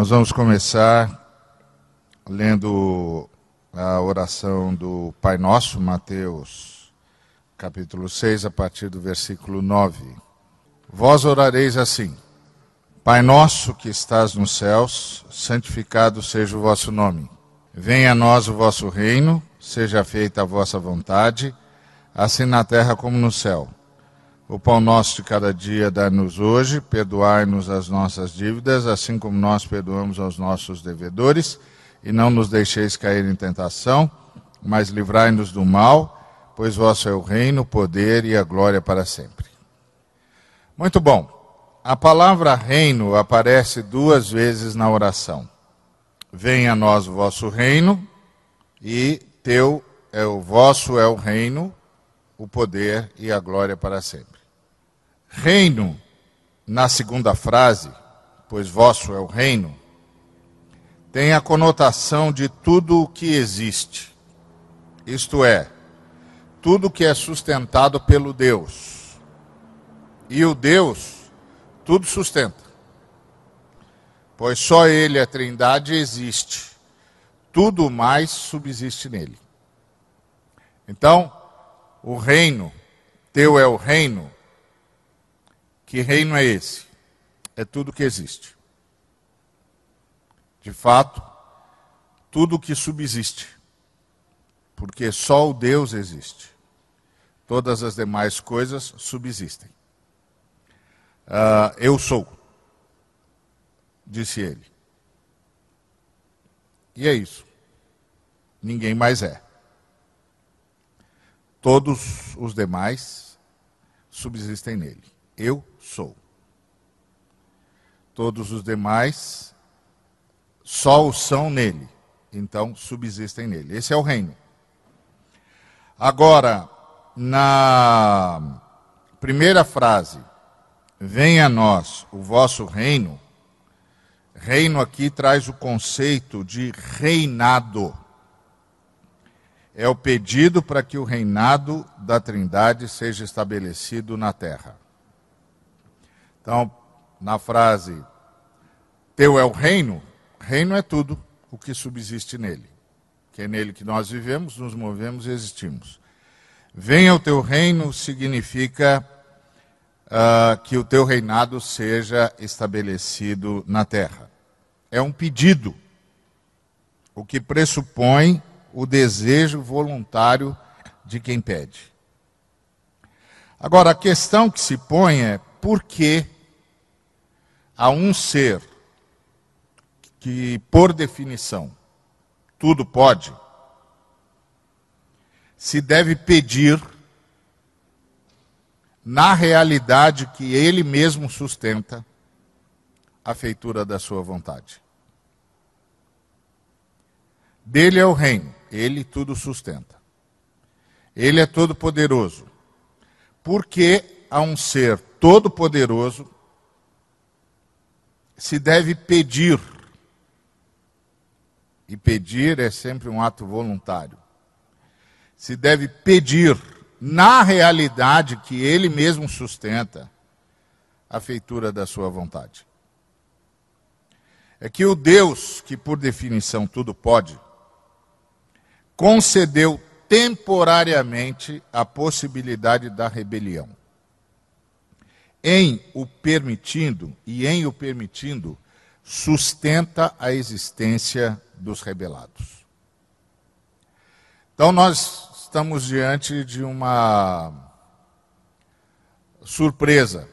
Nós vamos começar lendo a oração do Pai Nosso, Mateus, capítulo 6, a partir do versículo 9. Vós orareis assim: Pai nosso que estás nos céus, santificado seja o vosso nome. Venha a nós o vosso reino, seja feita a vossa vontade, assim na terra como no céu. O pão nosso de cada dia dá-nos hoje, perdoai-nos as nossas dívidas, assim como nós perdoamos aos nossos devedores, e não nos deixeis cair em tentação, mas livrai-nos do mal, pois vosso é o reino, o poder e a glória para sempre. Muito bom. A palavra reino aparece duas vezes na oração. Venha a nós o vosso reino e teu é o vosso é o reino, o poder e a glória para sempre. Reino, na segunda frase, pois vosso é o reino, tem a conotação de tudo o que existe. Isto é, tudo que é sustentado pelo Deus. E o Deus tudo sustenta. Pois só ele, a Trindade, existe. Tudo mais subsiste nele. Então, o reino, teu é o reino, que reino é esse? É tudo que existe. De fato, tudo que subsiste. Porque só o Deus existe. Todas as demais coisas subsistem. Uh, eu sou, disse ele. E é isso. Ninguém mais é. Todos os demais subsistem nele. Eu sou. Todos os demais só o são nele, então subsistem nele. Esse é o reino. Agora, na primeira frase, venha a nós o vosso reino, reino aqui traz o conceito de reinado. É o pedido para que o reinado da Trindade seja estabelecido na terra. Então, na frase, teu é o reino, reino é tudo o que subsiste nele. Que é nele que nós vivemos, nos movemos e existimos. Venha o teu reino significa uh, que o teu reinado seja estabelecido na terra. É um pedido, o que pressupõe o desejo voluntário de quem pede. Agora, a questão que se põe é porque há um ser que, por definição, tudo pode, se deve pedir na realidade que ele mesmo sustenta a feitura da sua vontade. Dele é o reino, ele tudo sustenta. Ele é todo poderoso. Porque a um ser todo-poderoso se deve pedir. E pedir é sempre um ato voluntário. Se deve pedir, na realidade que ele mesmo sustenta, a feitura da sua vontade. É que o Deus, que por definição tudo pode, concedeu temporariamente a possibilidade da rebelião em o permitindo e em o permitindo sustenta a existência dos rebelados. Então nós estamos diante de uma surpresa.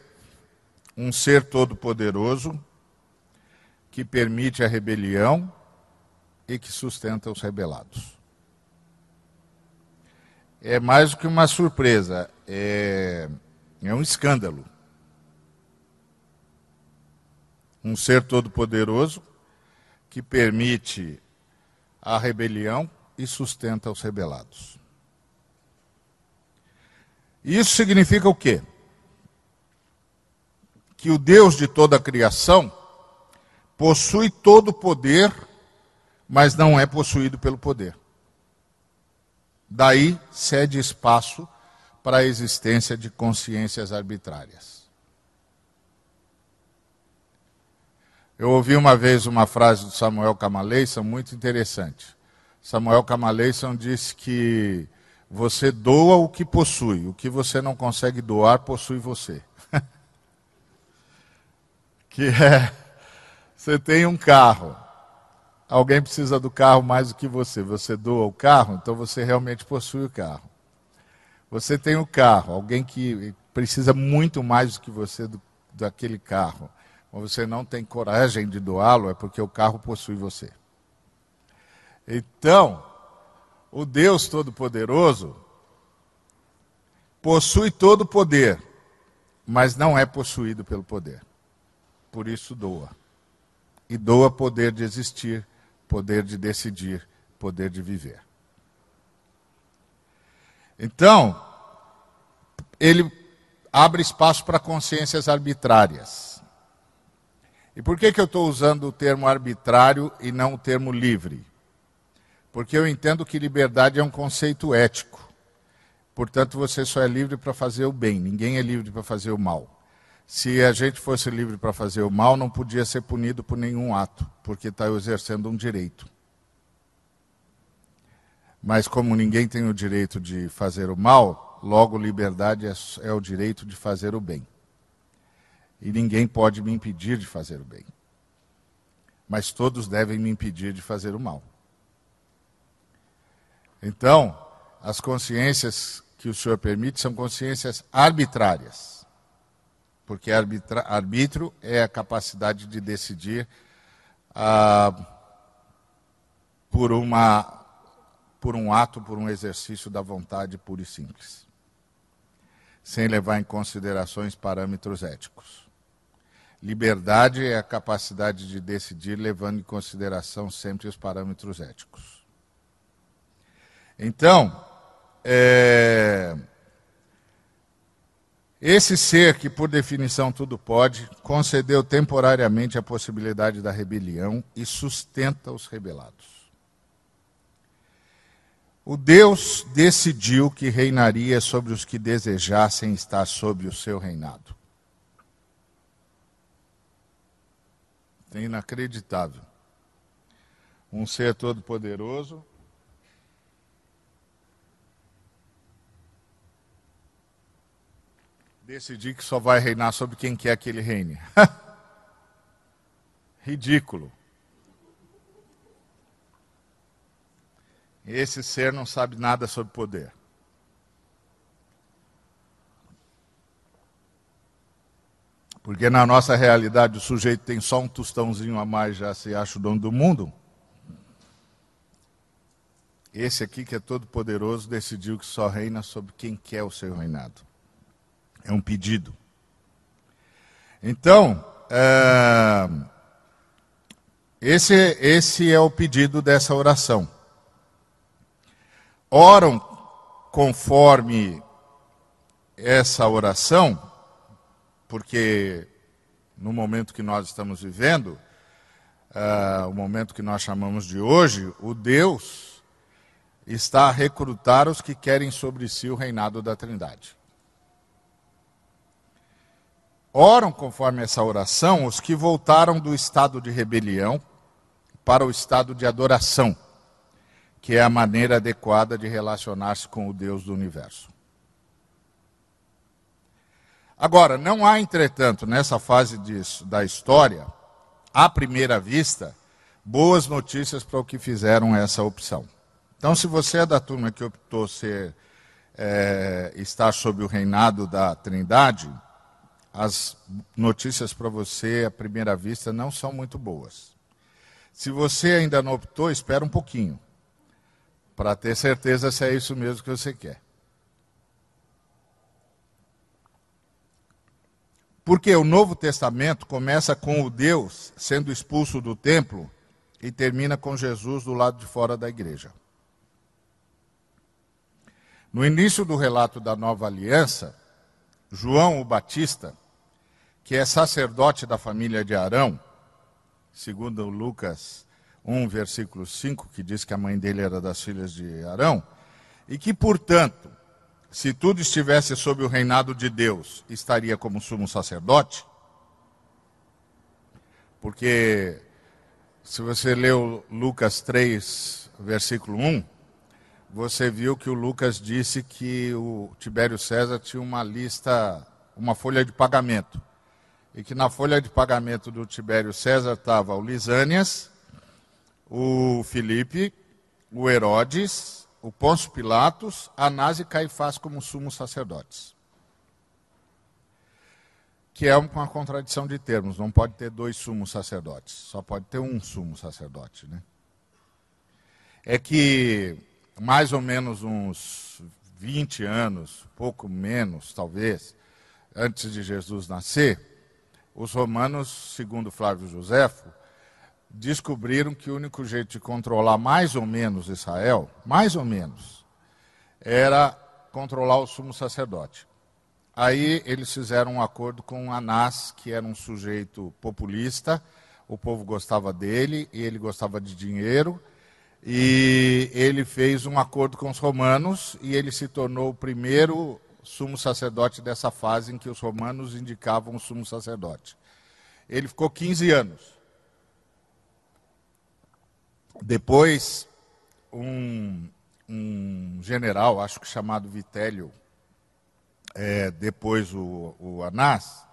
Um ser todo-poderoso que permite a rebelião e que sustenta os rebelados. É mais do que uma surpresa, é, é um escândalo. Um ser todo-poderoso que permite a rebelião e sustenta os rebelados. Isso significa o quê? Que o Deus de toda a criação possui todo o poder, mas não é possuído pelo poder. Daí cede espaço para a existência de consciências arbitrárias. Eu ouvi uma vez uma frase do Samuel Camaleison muito interessante. Samuel Camaleison disse que você doa o que possui, o que você não consegue doar possui você. que é, você tem um carro, alguém precisa do carro mais do que você, você doa o carro, então você realmente possui o carro. Você tem o carro, alguém que precisa muito mais do que você do, daquele carro ou você não tem coragem de doá-lo, é porque o carro possui você. Então, o Deus Todo-Poderoso possui todo o poder, mas não é possuído pelo poder. Por isso doa. E doa poder de existir, poder de decidir, poder de viver. Então, ele abre espaço para consciências arbitrárias. E por que, que eu estou usando o termo arbitrário e não o termo livre? Porque eu entendo que liberdade é um conceito ético. Portanto, você só é livre para fazer o bem, ninguém é livre para fazer o mal. Se a gente fosse livre para fazer o mal, não podia ser punido por nenhum ato, porque está exercendo um direito. Mas como ninguém tem o direito de fazer o mal, logo liberdade é, é o direito de fazer o bem e ninguém pode me impedir de fazer o bem. Mas todos devem me impedir de fazer o mal. Então, as consciências que o Senhor permite são consciências arbitrárias. Porque arbitra, arbítrio é a capacidade de decidir ah, por, uma, por um ato, por um exercício da vontade pura e simples, sem levar em considerações parâmetros éticos. Liberdade é a capacidade de decidir levando em consideração sempre os parâmetros éticos. Então, é... esse ser que, por definição, tudo pode, concedeu temporariamente a possibilidade da rebelião e sustenta os rebelados. O Deus decidiu que reinaria sobre os que desejassem estar sobre o seu reinado. É inacreditável. Um ser todo-poderoso. Decidir que só vai reinar sobre quem quer que ele reine. Ridículo. Esse ser não sabe nada sobre poder. Porque na nossa realidade o sujeito tem só um tostãozinho a mais, já se acha o dono do mundo. Esse aqui, que é todo poderoso, decidiu que só reina sobre quem quer o seu reinado. É um pedido. Então, é, esse, esse é o pedido dessa oração. Oram conforme essa oração porque no momento que nós estamos vivendo, uh, o momento que nós chamamos de hoje, o Deus está a recrutar os que querem sobre si o reinado da Trindade. Oram conforme essa oração os que voltaram do estado de rebelião para o estado de adoração, que é a maneira adequada de relacionar-se com o Deus do universo. Agora, não há, entretanto, nessa fase disso, da história, à primeira vista, boas notícias para o que fizeram essa opção. Então, se você é da turma que optou ser, é, estar sob o reinado da Trindade, as notícias para você, à primeira vista, não são muito boas. Se você ainda não optou, espera um pouquinho, para ter certeza se é isso mesmo que você quer. Porque o Novo Testamento começa com o Deus sendo expulso do templo e termina com Jesus do lado de fora da igreja. No início do relato da nova aliança, João o Batista, que é sacerdote da família de Arão, segundo Lucas 1, versículo 5, que diz que a mãe dele era das filhas de Arão, e que, portanto, se tudo estivesse sob o reinado de Deus, estaria como sumo sacerdote? Porque se você leu Lucas 3, versículo 1, você viu que o Lucas disse que o Tibério César tinha uma lista, uma folha de pagamento. E que na folha de pagamento do Tibério César estava o Lisânias, o Filipe, o Herodes, o Pôncio Pilatos, Anás e Caifás como sumos sacerdotes. Que é uma contradição de termos, não pode ter dois sumos sacerdotes, só pode ter um sumo sacerdote. Né? É que mais ou menos uns 20 anos, pouco menos talvez, antes de Jesus nascer, os romanos, segundo Flávio Joséfo, descobriram que o único jeito de controlar mais ou menos Israel, mais ou menos, era controlar o sumo sacerdote. Aí eles fizeram um acordo com Anás, que era um sujeito populista, o povo gostava dele e ele gostava de dinheiro, e ele fez um acordo com os romanos e ele se tornou o primeiro sumo sacerdote dessa fase em que os romanos indicavam o sumo sacerdote. Ele ficou 15 anos. Depois, um, um general, acho que chamado Vitélio, é, depois o, o Anás,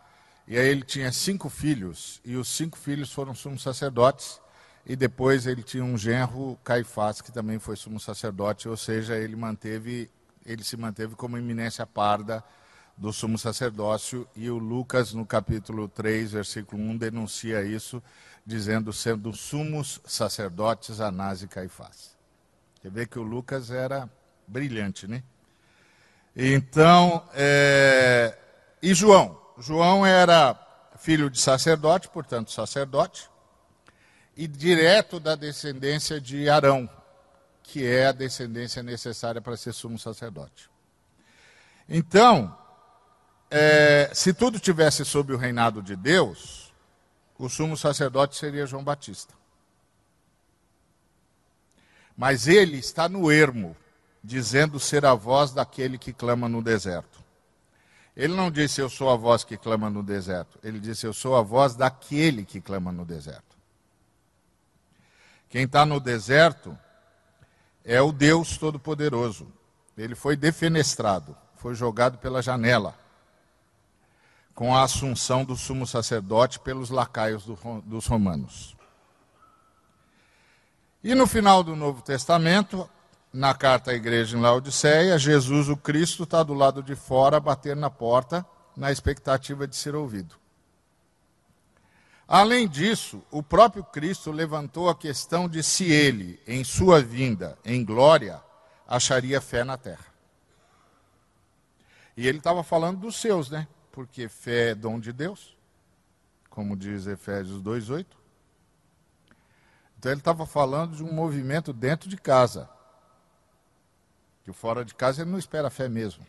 e aí ele tinha cinco filhos, e os cinco filhos foram sumos sacerdotes, e depois ele tinha um genro, Caifás, que também foi sumo sacerdote, ou seja, ele manteve, ele se manteve como eminência parda do sumo sacerdócio, e o Lucas, no capítulo 3, versículo 1, denuncia isso, dizendo sendo sumos sacerdotes Anás e Caifás. Quer ver que o Lucas era brilhante, né? Então, é... e João? João era filho de sacerdote, portanto, sacerdote, e direto da descendência de Arão, que é a descendência necessária para ser sumo sacerdote. Então, é, se tudo tivesse sob o reinado de Deus, o sumo sacerdote seria João Batista. Mas ele está no ermo, dizendo ser a voz daquele que clama no deserto. Ele não disse eu sou a voz que clama no deserto. Ele disse eu sou a voz daquele que clama no deserto. Quem está no deserto é o Deus Todo-Poderoso. Ele foi defenestrado, foi jogado pela janela com a assunção do sumo sacerdote pelos lacaios do, dos romanos. E no final do Novo Testamento, na carta à igreja em Laodiceia, Jesus, o Cristo, está do lado de fora, batendo na porta, na expectativa de ser ouvido. Além disso, o próprio Cristo levantou a questão de se ele, em sua vinda, em glória, acharia fé na terra. E ele estava falando dos seus, né? Porque fé é dom de Deus, como diz Efésios 2,8. Então ele estava falando de um movimento dentro de casa. Que fora de casa ele não espera fé mesmo.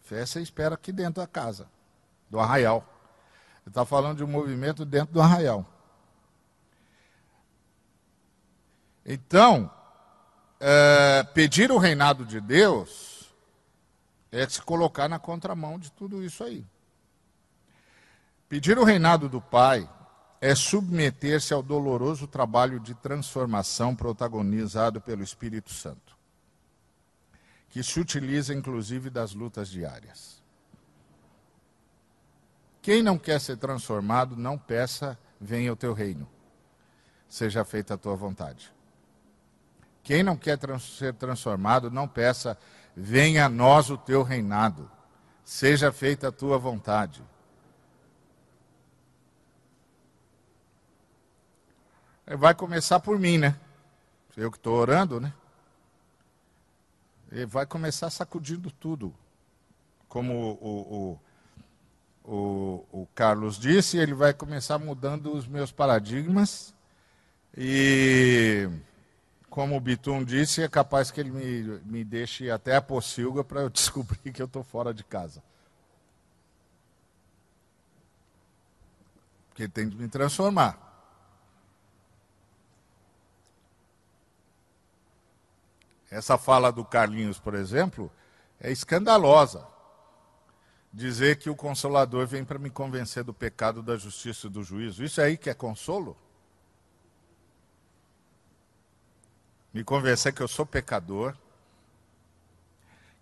Fé você espera aqui dentro da casa, do arraial. Ele está falando de um movimento dentro do arraial. Então, é, pedir o reinado de Deus é se colocar na contramão de tudo isso aí. Pedir o reinado do Pai é submeter-se ao doloroso trabalho de transformação protagonizado pelo Espírito Santo, que se utiliza inclusive das lutas diárias. Quem não quer ser transformado, não peça, venha o teu reino, seja feita a tua vontade. Quem não quer trans ser transformado, não peça, venha a nós o teu reinado, seja feita a tua vontade. Vai começar por mim, né? Eu que estou orando, né? Ele vai começar sacudindo tudo. Como o, o, o, o Carlos disse, ele vai começar mudando os meus paradigmas e como o Bitum disse, é capaz que ele me, me deixe até a pocilga para eu descobrir que eu estou fora de casa. Porque ele tem que me transformar. Essa fala do Carlinhos, por exemplo, é escandalosa. dizer que o consolador vem para me convencer do pecado, da justiça e do juízo. Isso aí que é consolo? Me convencer que eu sou pecador,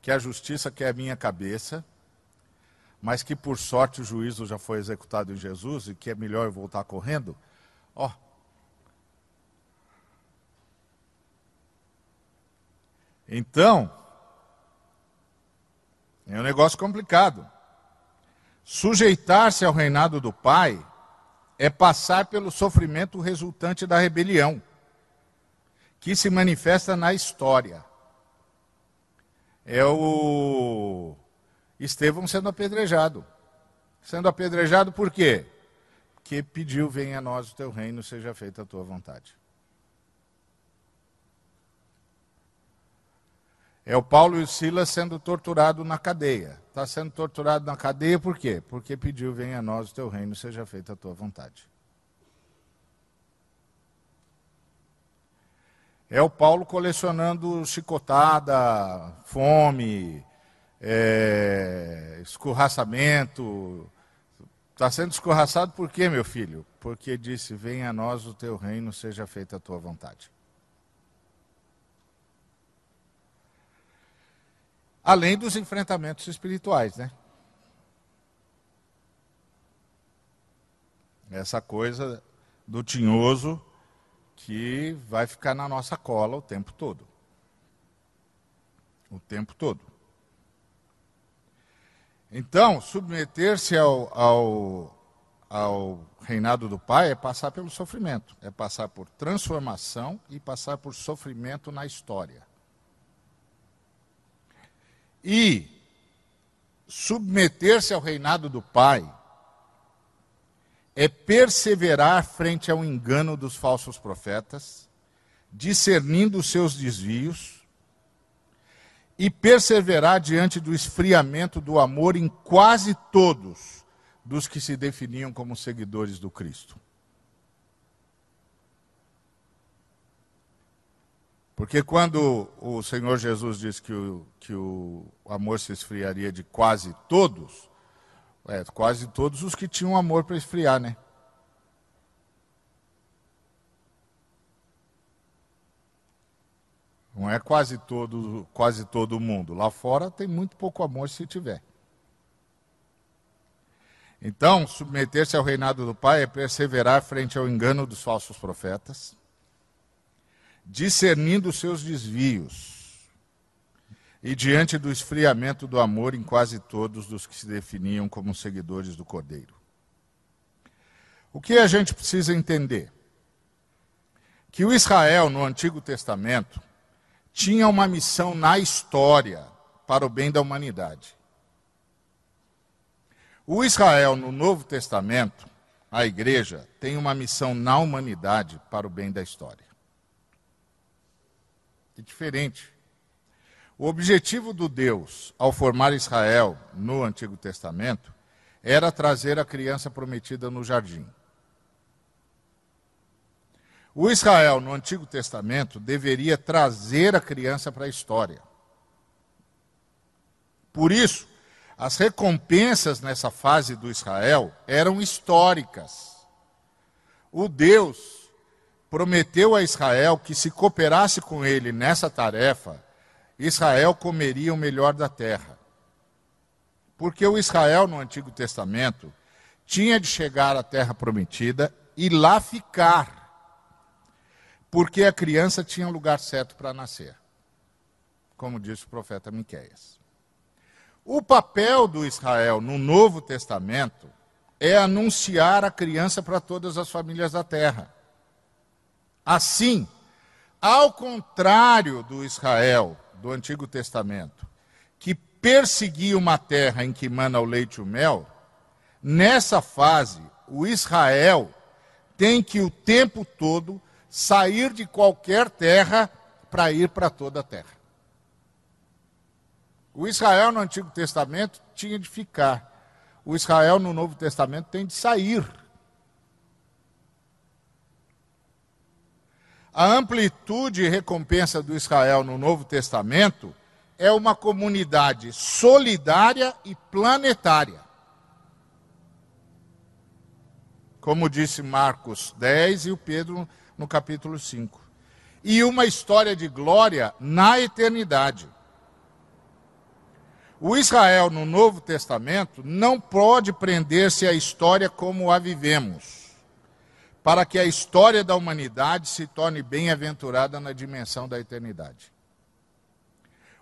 que a justiça quer a minha cabeça, mas que por sorte o juízo já foi executado em Jesus e que é melhor eu voltar correndo. Ó. Oh. Então, é um negócio complicado. Sujeitar-se ao reinado do Pai é passar pelo sofrimento resultante da rebelião, que se manifesta na história. É o Estevão sendo apedrejado. Sendo apedrejado por quê? Porque pediu: venha a nós o teu reino, seja feita a tua vontade. É o Paulo e o Silas sendo torturado na cadeia. Está sendo torturado na cadeia por quê? Porque pediu: venha a nós o teu reino, seja feita a tua vontade. É o Paulo colecionando chicotada, fome, é, escorraçamento. Está sendo escorraçado por quê, meu filho? Porque disse: venha a nós o teu reino, seja feita a tua vontade. Além dos enfrentamentos espirituais, né? Essa coisa do tinhoso que vai ficar na nossa cola o tempo todo. O tempo todo. Então, submeter-se ao, ao, ao reinado do Pai é passar pelo sofrimento, é passar por transformação e passar por sofrimento na história. E submeter-se ao reinado do Pai é perseverar frente ao engano dos falsos profetas, discernindo os seus desvios, e perseverar diante do esfriamento do amor em quase todos dos que se definiam como seguidores do Cristo. Porque quando o Senhor Jesus disse que o, que o amor se esfriaria de quase todos, é, quase todos os que tinham amor para esfriar, né? Não é quase todo, quase todo mundo. Lá fora tem muito pouco amor se tiver. Então, submeter-se ao reinado do Pai é perseverar frente ao engano dos falsos profetas discernindo seus desvios, e diante do esfriamento do amor em quase todos dos que se definiam como seguidores do Cordeiro. O que a gente precisa entender? Que o Israel no Antigo Testamento tinha uma missão na história para o bem da humanidade. O Israel no Novo Testamento, a igreja, tem uma missão na humanidade para o bem da história é diferente. O objetivo do Deus ao formar Israel no Antigo Testamento era trazer a criança prometida no jardim. O Israel no Antigo Testamento deveria trazer a criança para a história. Por isso, as recompensas nessa fase do Israel eram históricas. O Deus prometeu a Israel que se cooperasse com ele nessa tarefa, Israel comeria o melhor da terra. Porque o Israel no Antigo Testamento tinha de chegar à terra prometida e lá ficar. Porque a criança tinha lugar certo para nascer. Como disse o profeta Miqueias. O papel do Israel no Novo Testamento é anunciar a criança para todas as famílias da terra. Assim, ao contrário do Israel do Antigo Testamento, que perseguia uma terra em que mana o leite e o mel, nessa fase, o Israel tem que o tempo todo sair de qualquer terra para ir para toda a terra. O Israel no Antigo Testamento tinha de ficar. O Israel no Novo Testamento tem de sair A amplitude e recompensa do Israel no Novo Testamento é uma comunidade solidária e planetária. Como disse Marcos 10 e o Pedro no capítulo 5. E uma história de glória na eternidade. O Israel no Novo Testamento não pode prender-se à história como a vivemos, para que a história da humanidade se torne bem-aventurada na dimensão da eternidade.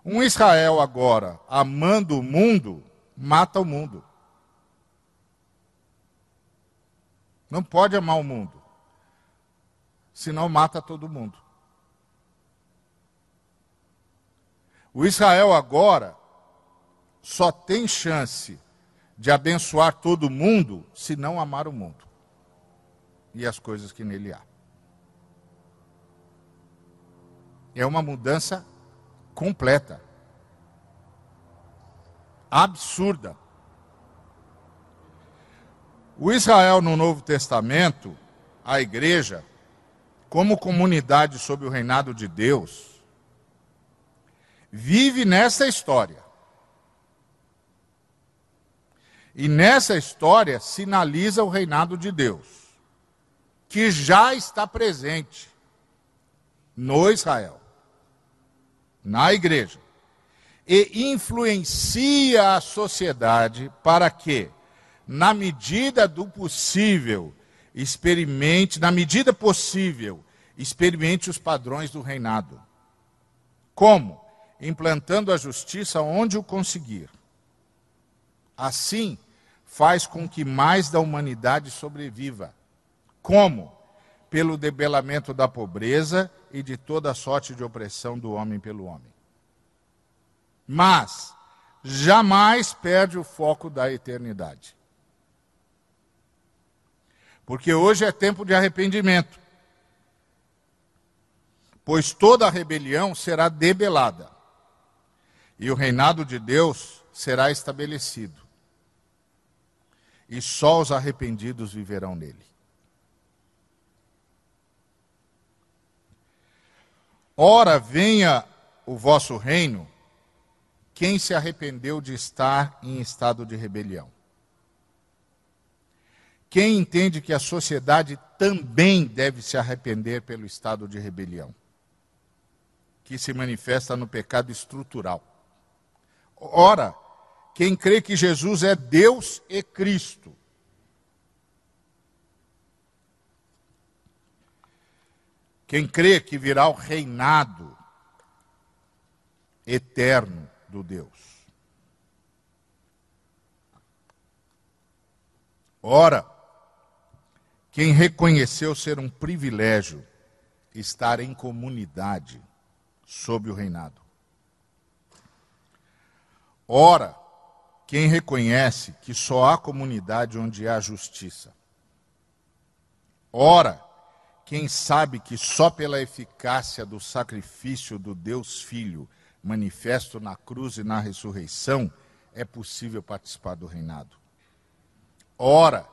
Um Israel agora amando o mundo, mata o mundo. Não pode amar o mundo, senão mata todo mundo. O Israel agora só tem chance de abençoar todo mundo se não amar o mundo e as coisas que nele há. É uma mudança completa. Absurda. O Israel no Novo Testamento, a igreja, como comunidade sob o reinado de Deus, vive nessa história. E nessa história sinaliza o reinado de Deus, que já está presente no Israel, na igreja, e influencia a sociedade para que, na medida do possível, experimente, na medida possível, experimente os padrões do reinado. Como? Implantando a justiça onde o conseguir. Assim, faz com que mais da humanidade sobreviva. Como? Pelo debelamento da pobreza e de toda sorte de opressão do homem pelo homem. Mas jamais perde o foco da eternidade. Porque hoje é tempo de arrependimento. Pois toda rebelião será debelada, e o reinado de Deus será estabelecido e só os arrependidos viverão nele. Ora, venha o vosso reino, quem se arrependeu de estar em estado de rebelião. Quem entende que a sociedade também deve se arrepender pelo estado de rebelião, que se manifesta no pecado estrutural. Ora, quem crê que Jesus é Deus e Cristo. Quem crê que virá o reinado eterno do Deus. Ora, quem reconheceu ser um privilégio estar em comunidade sob o reinado. Ora, quem reconhece que só há comunidade onde há justiça. Ora, quem sabe que só pela eficácia do sacrifício do Deus Filho, manifesto na cruz e na ressurreição, é possível participar do reinado. Ora,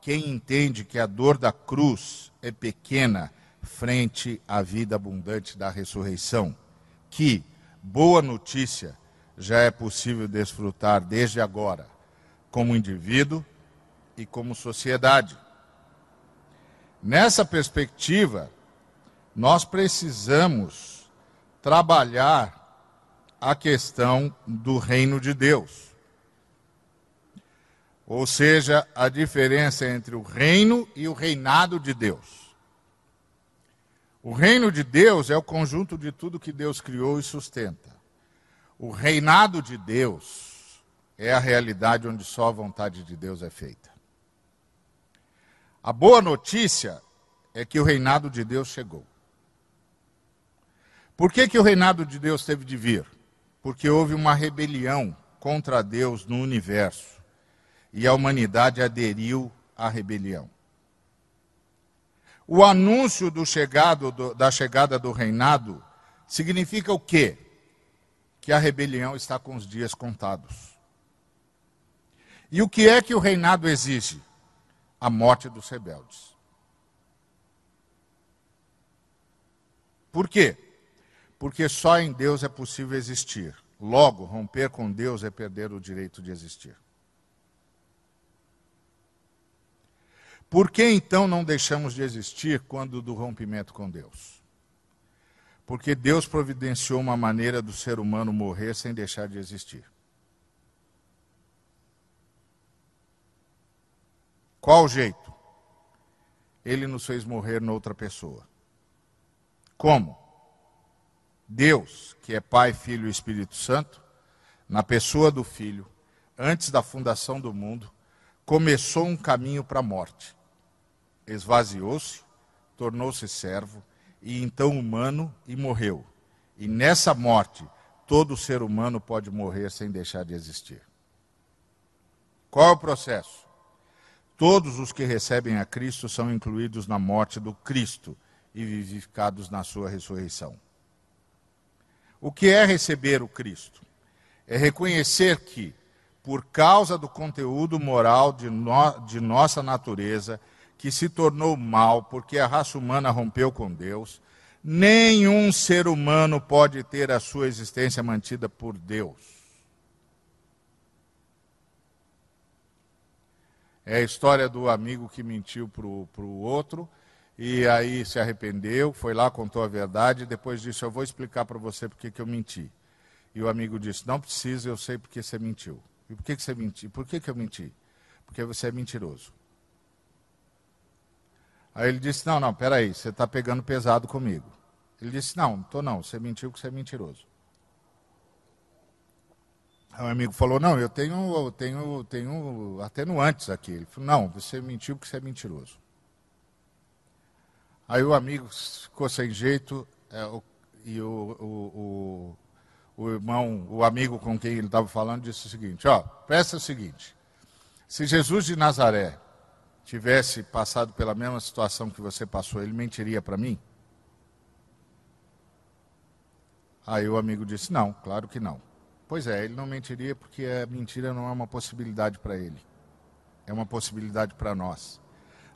quem entende que a dor da cruz é pequena frente à vida abundante da ressurreição, que, boa notícia, já é possível desfrutar desde agora, como indivíduo e como sociedade. Nessa perspectiva, nós precisamos trabalhar a questão do reino de Deus. Ou seja, a diferença entre o reino e o reinado de Deus. O reino de Deus é o conjunto de tudo que Deus criou e sustenta. O reinado de Deus é a realidade onde só a vontade de Deus é feita. A boa notícia é que o reinado de Deus chegou. Por que, que o reinado de Deus teve de vir? Porque houve uma rebelião contra Deus no universo e a humanidade aderiu à rebelião. O anúncio do chegado, do, da chegada do reinado significa o quê? que a rebelião está com os dias contados. E o que é que o reinado exige? A morte dos rebeldes. Por quê? Porque só em Deus é possível existir Logo, romper com Deus é perder o direito de existir. Por que então não deixamos de existir quando do rompimento com Deus? Porque Deus providenciou uma maneira do ser humano morrer sem deixar de existir. Qual o jeito? Ele nos fez morrer noutra pessoa. Como? Deus, que é Pai, Filho e Espírito Santo, na pessoa do Filho, antes da fundação do mundo, começou um caminho para a morte. Esvaziou-se, tornou-se servo, e então humano, e morreu. E nessa morte, todo ser humano pode morrer sem deixar de existir. Qual é o processo? Todos os que recebem a Cristo são incluídos na morte do Cristo e vivificados na sua ressurreição. O que é receber o Cristo? É reconhecer que, por causa do conteúdo moral de, no, de nossa natureza, que se tornou mal porque a raça humana rompeu com Deus, nenhum ser humano pode ter a sua existência mantida por Deus. É a história do amigo que mentiu para o outro e aí se arrependeu, foi lá, contou a verdade, e depois disse: Eu vou explicar para você porque que eu menti. E o amigo disse: Não precisa, eu sei porque você mentiu. E por que, que você mentiu? Por que, que eu menti? Porque você é mentiroso. Aí ele disse: Não, não, peraí, você está pegando pesado comigo. Ele disse: Não, estou não, você mentiu porque você é mentiroso. Aí o amigo falou: Não, eu tenho, eu tenho, tenho atenuantes aqui. Ele falou: Não, você mentiu porque você é mentiroso. Aí o amigo ficou sem jeito é, o, e o, o, o, o, irmão, o amigo com quem ele estava falando, disse o seguinte: ó, peça o seguinte, se Jesus de Nazaré tivesse passado pela mesma situação que você passou, ele mentiria para mim? Aí o amigo disse: não, claro que não. Pois é, ele não mentiria porque a mentira não é uma possibilidade para ele, é uma possibilidade para nós.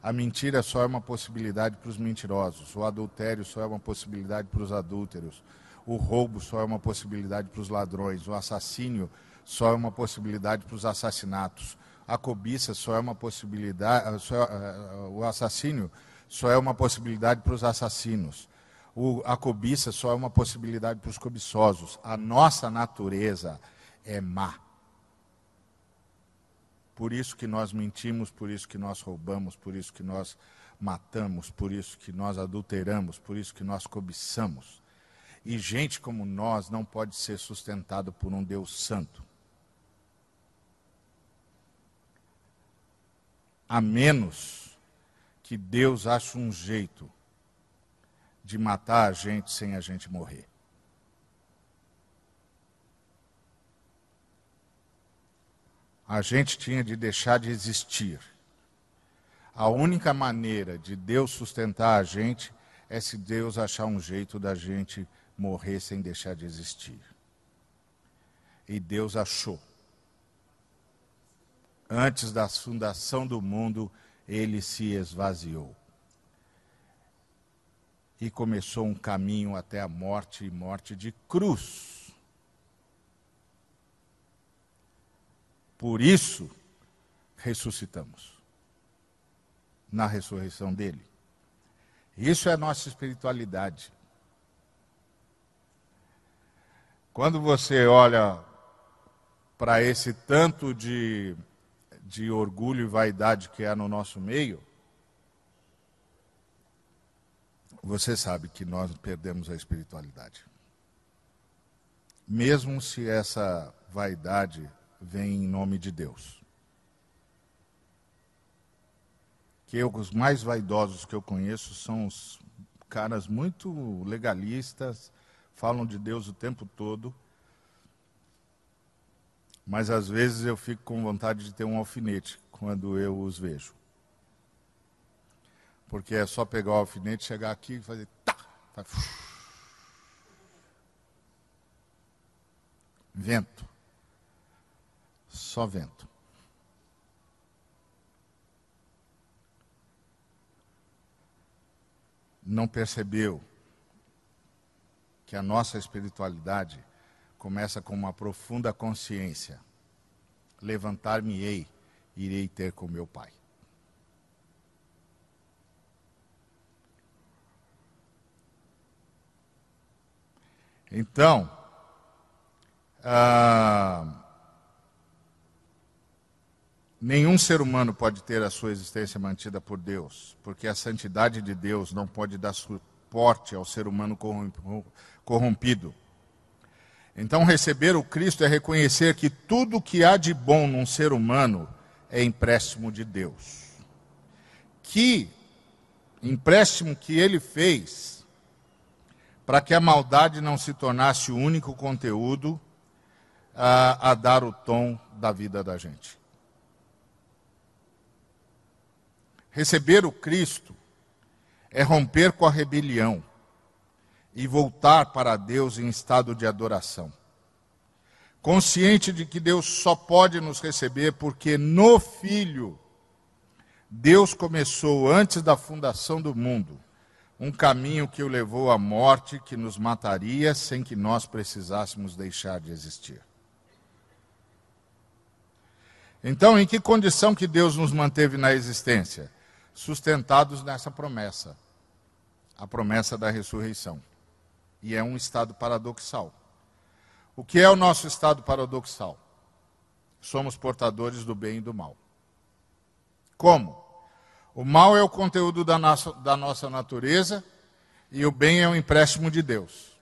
A mentira só é uma possibilidade para os mentirosos, o adultério só é uma possibilidade para os adúlteros, o roubo só é uma possibilidade para os ladrões, o assassínio só é uma possibilidade para os assassinatos, a cobiça só é uma possibilidade, só, uh, o assassínio só é uma possibilidade para os assassinos. O, a cobiça só é uma possibilidade para os cobiçosos. A nossa natureza é má. Por isso que nós mentimos, por isso que nós roubamos, por isso que nós matamos, por isso que nós adulteramos, por isso que nós cobiçamos. E gente como nós não pode ser sustentado por um Deus santo. A menos que Deus ache um jeito de matar a gente sem a gente morrer. a gente tinha de deixar de existir. A única maneira de Deus sustentar a gente é se Deus achar um jeito da gente morrer sem deixar de existir. E Deus achou. Antes da fundação do mundo, ele se esvaziou. E começou um caminho até a morte e morte de cruz. Por isso, ressuscitamos. Na ressurreição dele. Isso é a nossa espiritualidade. Quando você olha para esse tanto de, de orgulho e vaidade que há no nosso meio, você sabe que nós perdemos a espiritualidade. Mesmo se essa vaidade vem em nome de Deus. Que eu, os mais vaidosos que eu conheço são os caras muito legalistas, falam de Deus o tempo todo, mas às vezes eu fico com vontade de ter um alfinete quando eu os vejo. Porque é só pegar o alfinete, chegar aqui e fazer tá, vento só vento. Não percebeu que a nossa espiritualidade começa com uma profunda consciência: levantar-me-ei, irei ter com meu Pai. Então, ah, nenhum ser humano pode ter a sua existência mantida por Deus, porque a santidade de Deus não pode dar suporte ao ser humano corrompido. Então, receber o Cristo é reconhecer que tudo que há de bom num ser humano é empréstimo de Deus. Que empréstimo que ele fez para que a maldade não se tornasse o único conteúdo a, a dar o tom da vida da gente. Receber o Cristo é romper com a rebelião e voltar para Deus em estado de adoração. Consciente de que Deus só pode nos receber porque no Filho Deus começou antes da fundação do mundo um caminho que o levou à morte, que nos mataria sem que nós precisássemos deixar de existir. Então, em que condição que Deus nos manteve na existência? Sustentados nessa promessa, a promessa da ressurreição. E é um estado paradoxal. O que é o nosso estado paradoxal? Somos portadores do bem e do mal. Como? O mal é o conteúdo da nossa, da nossa natureza e o bem é um empréstimo de Deus.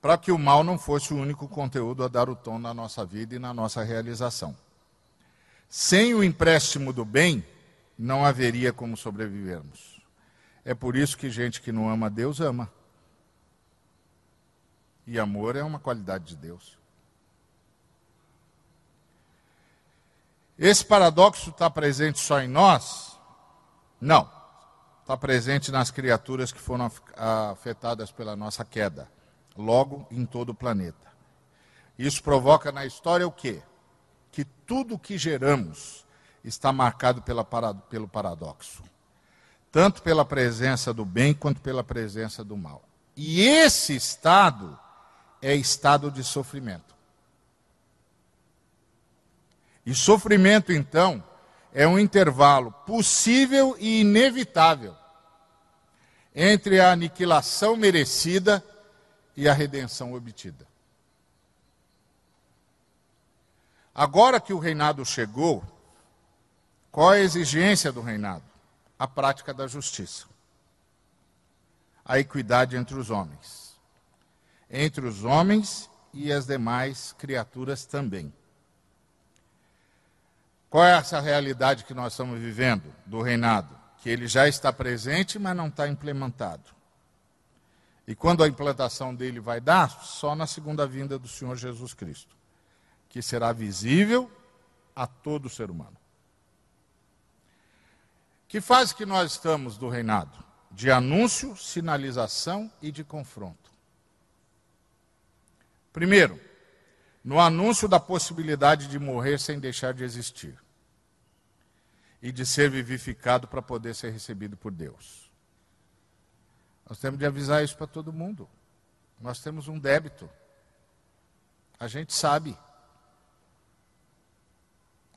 Para que o mal não fosse o único conteúdo a dar o tom na nossa vida e na nossa realização. Sem o empréstimo do bem, não haveria como sobrevivermos. É por isso que gente que não ama Deus ama. E amor é uma qualidade de Deus. Esse paradoxo está presente só em nós? Não. Está presente nas criaturas que foram afetadas pela nossa queda. Logo, em todo o planeta. Isso provoca na história o quê? Que tudo que geramos está marcado pela, pelo paradoxo. Tanto pela presença do bem quanto pela presença do mal. E esse estado é estado de sofrimento. E sofrimento, então, é um intervalo possível e inevitável entre a aniquilação merecida e a redenção obtida. Agora que o reinado chegou, qual a exigência do reinado? A prática da justiça. A equidade entre os homens. Entre os homens e as demais criaturas também. Qual é essa realidade que nós estamos vivendo do reinado? Que ele já está presente, mas não está implementado. E quando a implantação dele vai dar? Só na segunda vinda do Senhor Jesus Cristo, que será visível a todo ser humano. Que fase que nós estamos do reinado? De anúncio, sinalização e de confronto. Primeiro, no anúncio da possibilidade de morrer sem deixar de existir e de ser vivificado para poder ser recebido por Deus. Nós temos de avisar isso para todo mundo. Nós temos um débito. A gente sabe.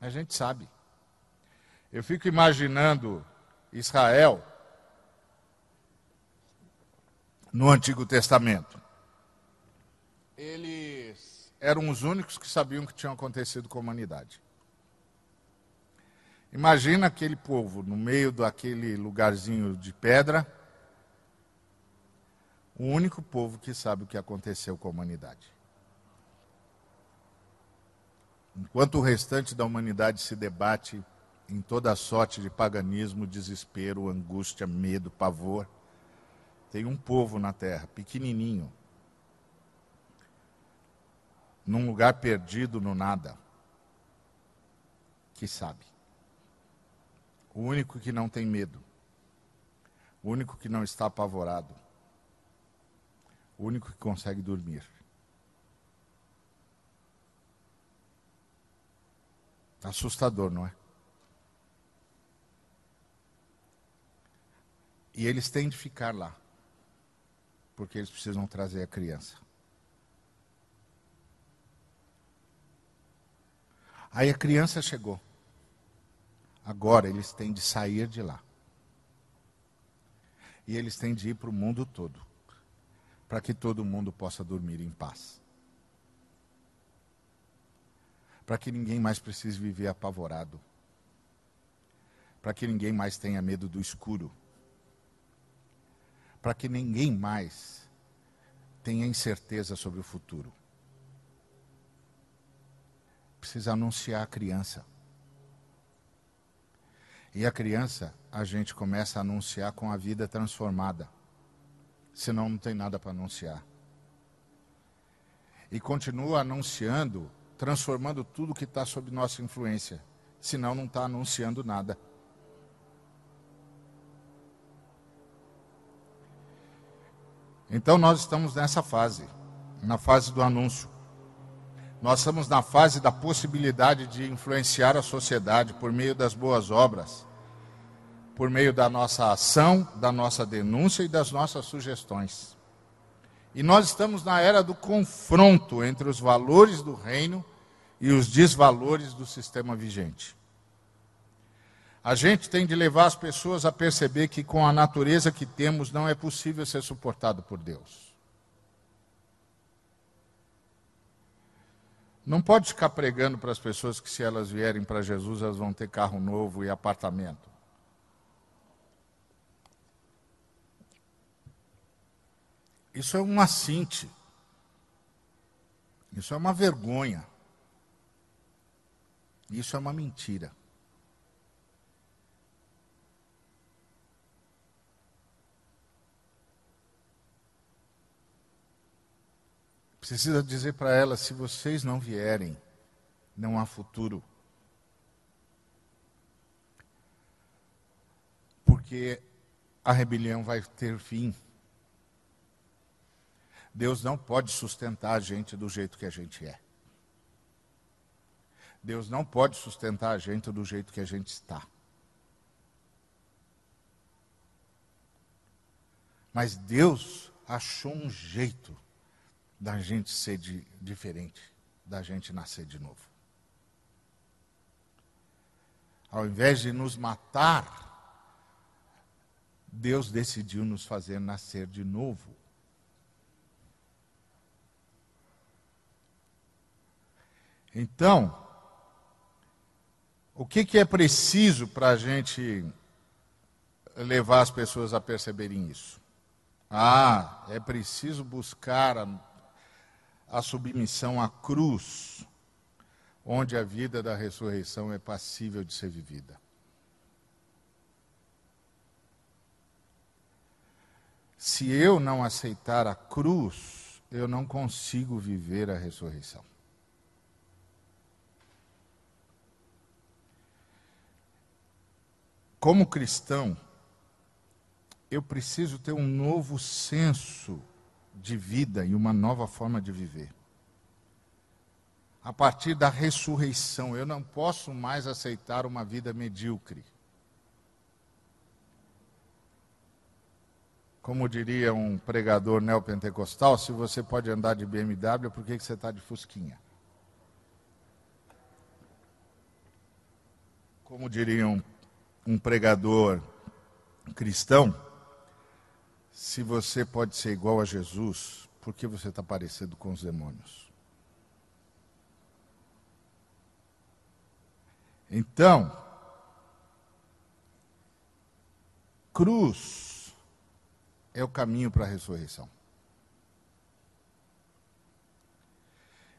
A gente sabe. Eu fico imaginando Israel no Antigo Testamento. Eles eram os únicos que sabiam o que tinha acontecido com a humanidade. Imagina aquele povo no meio daquele lugarzinho de pedra, o único povo que sabe o que aconteceu com a humanidade. Enquanto o restante da humanidade se debate em toda sorte de paganismo, desespero, angústia, medo, pavor, tem um povo na terra, pequenininho, num lugar perdido no nada, que sabe. O único que não tem medo, o único que não está apavorado, o único que consegue dormir. Assustador, não é? E eles têm de ficar lá, porque eles precisam trazer a criança. Aí a criança chegou. Agora eles têm de sair de lá. E eles têm de ir para o mundo todo, para que todo mundo possa dormir em paz. Para que ninguém mais precise viver apavorado. Para que ninguém mais tenha medo do escuro. Para que ninguém mais tenha incerteza sobre o futuro. Precisa anunciar a criança. E a criança, a gente começa a anunciar com a vida transformada. Senão não tem nada para anunciar. E continua anunciando, transformando tudo que está sob nossa influência. Senão não está anunciando nada. Então nós estamos nessa fase, na fase do anúncio. Nós estamos na fase da possibilidade de influenciar a sociedade por meio das boas obras, por meio da nossa ação, da nossa denúncia e das nossas sugestões. E nós estamos na era do confronto entre os valores do reino e os desvalores do sistema vigente. A gente tem de levar as pessoas a perceber que com a natureza que temos não é possível ser suportado por Deus. Não pode ficar pregando para as pessoas que se elas vierem para Jesus, elas vão ter carro novo e apartamento. Isso é um assinte. Isso é uma vergonha. Isso é uma mentira. Precisa dizer para ela: se vocês não vierem, não há futuro. Porque a rebelião vai ter fim. Deus não pode sustentar a gente do jeito que a gente é. Deus não pode sustentar a gente do jeito que a gente está. Mas Deus achou um jeito da gente ser de, diferente, da gente nascer de novo. Ao invés de nos matar, Deus decidiu nos fazer nascer de novo. Então, o que, que é preciso para a gente levar as pessoas a perceberem isso? Ah, é preciso buscar a a submissão à cruz, onde a vida da ressurreição é passível de ser vivida. Se eu não aceitar a cruz, eu não consigo viver a ressurreição. Como cristão, eu preciso ter um novo senso de vida e uma nova forma de viver. A partir da ressurreição, eu não posso mais aceitar uma vida medíocre. Como diria um pregador neopentecostal, se você pode andar de BMW, por que, você está de Fusquinha? Como diria um, um pregador cristão, se você pode ser igual a Jesus, por que você está parecido com os demônios? Então, cruz é o caminho para a ressurreição.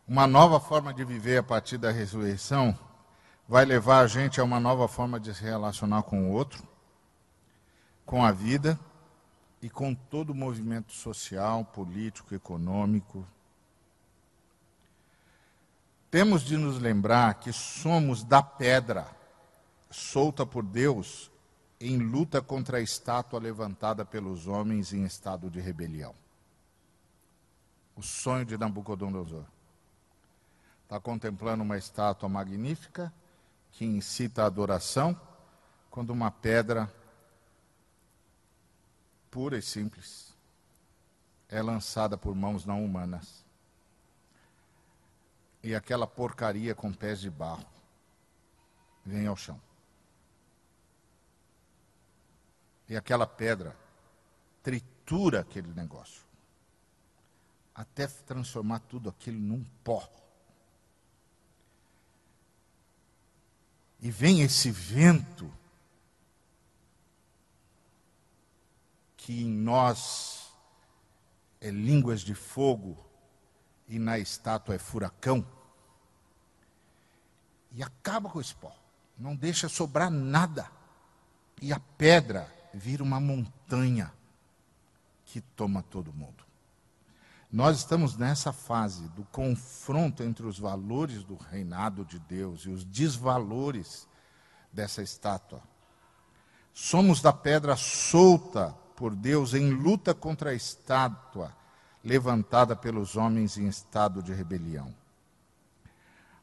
Uma nova forma de viver a partir da ressurreição vai levar a gente a uma nova forma de se relacionar com o outro, com a vida e com todo o movimento social, político, econômico. Temos de nos lembrar que somos da pedra, solta por Deus, em luta contra a estátua levantada pelos homens em estado de rebelião. O sonho de Nabucodonosor. Está contemplando uma estátua magnífica que incita a adoração, quando uma pedra pura e simples, é lançada por mãos não humanas. E aquela porcaria com pés de barro vem ao chão. E aquela pedra tritura aquele negócio, até transformar tudo aquilo num pó. E vem esse vento que em nós é línguas de fogo e na estátua é furacão, e acaba com esse pó, não deixa sobrar nada, e a pedra vira uma montanha que toma todo mundo. Nós estamos nessa fase do confronto entre os valores do reinado de Deus e os desvalores dessa estátua. Somos da pedra solta por Deus em luta contra a estátua levantada pelos homens em estado de rebelião.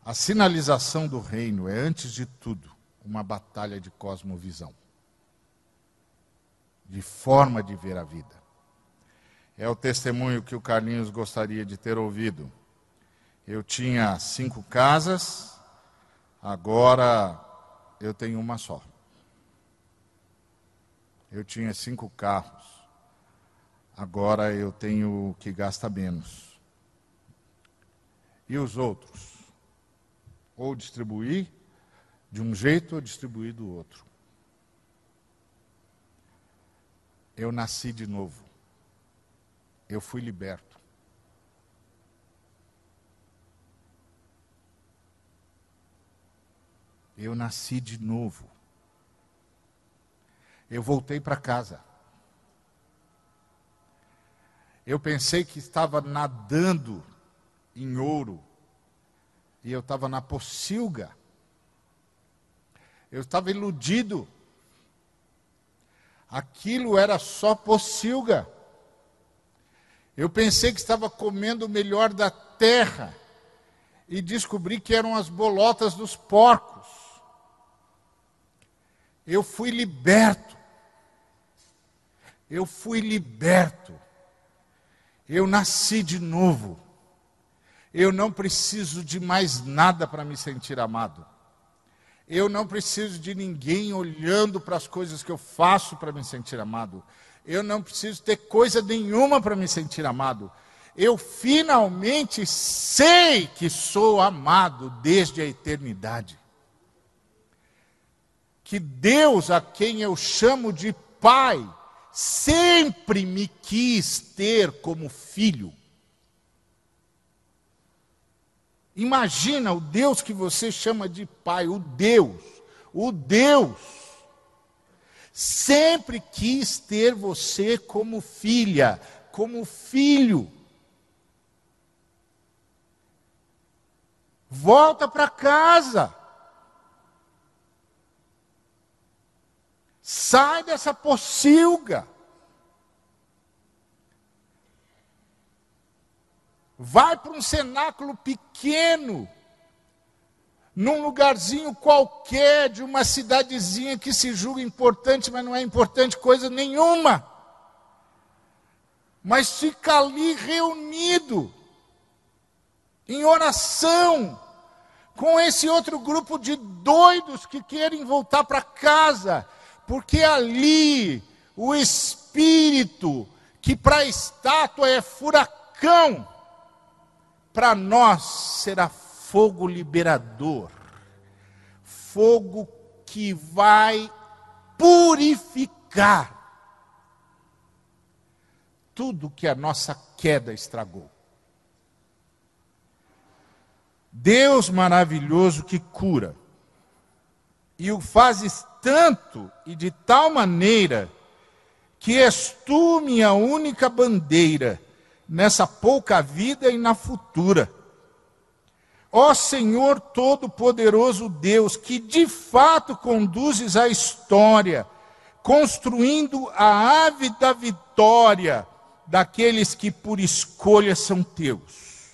A sinalização do reino é, antes de tudo, uma batalha de cosmovisão, de forma de ver a vida. É o testemunho que o Carlinhos gostaria de ter ouvido. Eu tinha cinco casas, agora eu tenho uma só. Eu tinha cinco carros, agora eu tenho que gastar menos. E os outros? Ou distribuir de um jeito ou distribuir do outro. Eu nasci de novo eu fui liberto. Eu nasci de novo. Eu voltei para casa. Eu pensei que estava nadando em ouro. E eu estava na pocilga. Eu estava iludido. Aquilo era só pocilga. Eu pensei que estava comendo o melhor da terra e descobri que eram as bolotas dos porcos. Eu fui liberto. Eu fui liberto. Eu nasci de novo. Eu não preciso de mais nada para me sentir amado. Eu não preciso de ninguém olhando para as coisas que eu faço para me sentir amado. Eu não preciso ter coisa nenhuma para me sentir amado. Eu finalmente sei que sou amado desde a eternidade. Que Deus, a quem eu chamo de Pai, sempre me quis ter como filho. Imagina o Deus que você chama de Pai, o Deus, o Deus sempre quis ter você como filha, como filho. Volta para casa. Sai dessa pocilga. Vai para um cenáculo pequeno num lugarzinho qualquer de uma cidadezinha que se julga importante, mas não é importante coisa nenhuma. Mas fica ali reunido, em oração, com esse outro grupo de doidos que querem voltar para casa, porque ali o espírito, que para a estátua é furacão, para nós será fogo liberador, fogo que vai purificar tudo que a nossa queda estragou. Deus maravilhoso que cura, e o fazes tanto e de tal maneira que és tu minha única bandeira nessa pouca vida e na futura. Ó Senhor Todo-Poderoso Deus, que de fato conduzes a história, construindo a ave da vitória daqueles que por escolha são teus.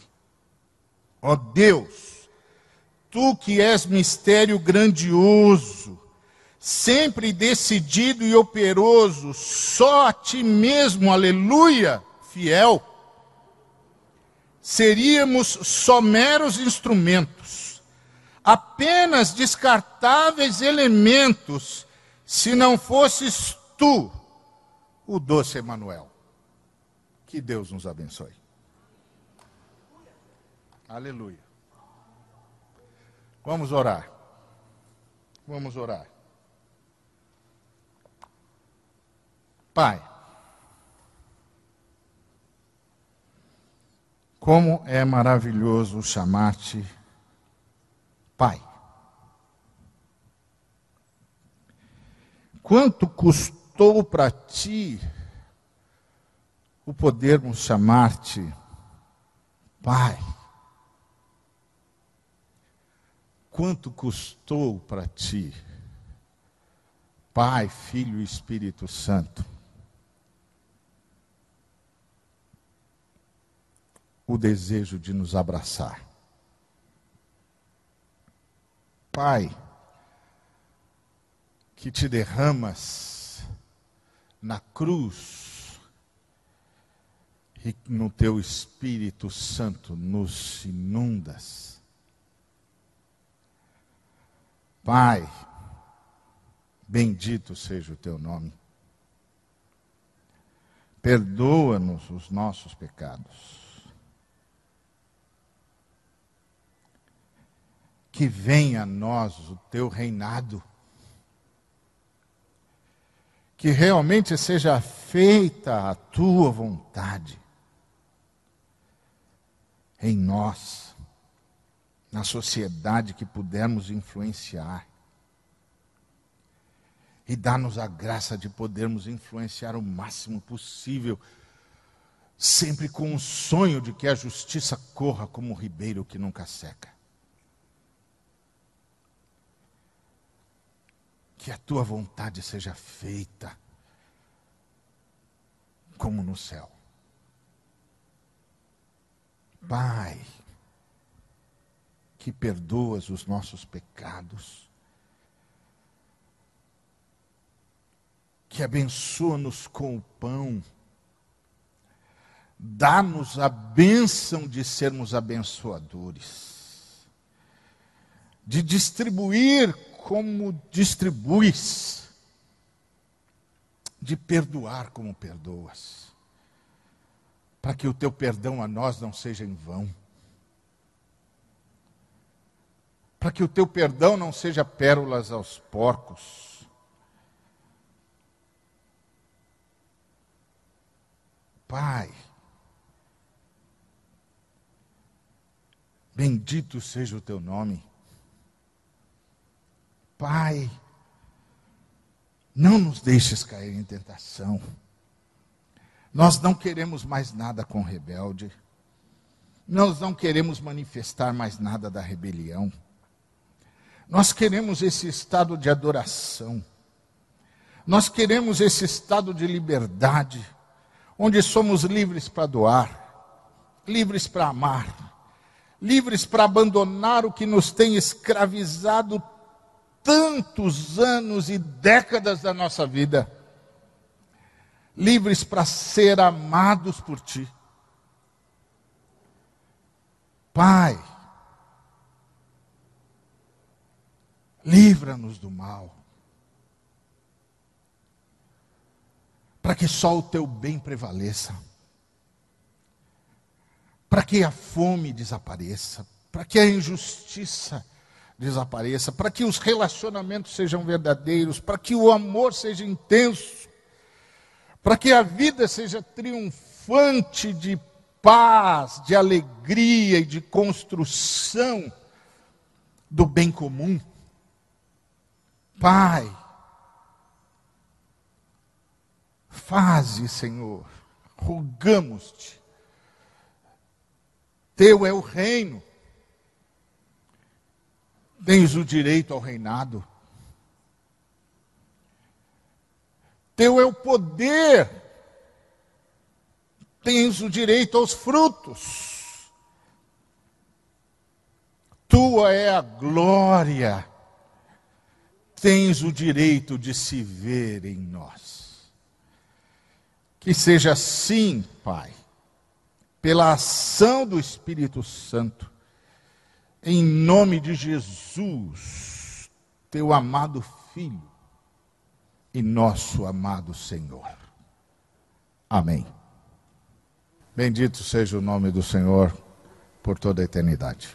Ó Deus, tu que és mistério grandioso, sempre decidido e operoso, só a ti mesmo, aleluia, fiel seríamos só meros instrumentos, apenas descartáveis elementos, se não fosses tu, o doce Emanuel. Que Deus nos abençoe. Aleluia. Vamos orar. Vamos orar. Pai, como é maravilhoso chamar-te Pai. Quanto custou para ti o podermos chamar-te Pai? Quanto custou para ti, Pai, Filho e Espírito Santo, o desejo de nos abraçar? Pai, que te derramas na cruz e no teu Espírito Santo nos inundas. Pai, bendito seja o teu nome. Perdoa-nos os nossos pecados. Que venha a nós o teu reinado. Que realmente seja feita a tua vontade em nós, na sociedade que pudermos influenciar. E dá-nos a graça de podermos influenciar o máximo possível, sempre com o sonho de que a justiça corra como um ribeiro que nunca seca. Que a tua vontade seja feita, como no céu. Pai, que perdoas os nossos pecados, que abençoa-nos com o pão, dá-nos a bênção de sermos abençoadores, de distribuir como distribuis, de perdoar como perdoas, para que o teu perdão a nós não seja em vão, para que o teu perdão não seja pérolas aos porcos. Pai, bendito seja o teu nome. Pai, não nos deixes cair em tentação. Nós não queremos mais nada com rebelde. Nós não queremos manifestar mais nada da rebelião. Nós queremos esse estado de adoração. Nós queremos esse estado de liberdade, onde somos livres para doar, livres para amar, livres para abandonar o que nos tem escravizado tantos anos e décadas da nossa vida, livres para ser amados por Ti. Pai, livra-nos do mal, para que só o Teu bem prevaleça, para que a fome desapareça, para que a injustiça desapareça, para que os relacionamentos sejam verdadeiros, para que o amor seja intenso, para que a vida seja triunfante de paz, de alegria e de construção do bem comum. Pai, faze, Senhor, rogamos-te. Teu é o reino tens o direito ao reinado. Teu é o poder, tens o direito aos frutos. Tua é a glória, tens o direito de se ver em nós. Que seja assim, Pai, pela ação do Espírito Santo em nome de Jesus, teu amado Filho e nosso amado Senhor. Amém. Bendito seja o nome do Senhor por toda a eternidade.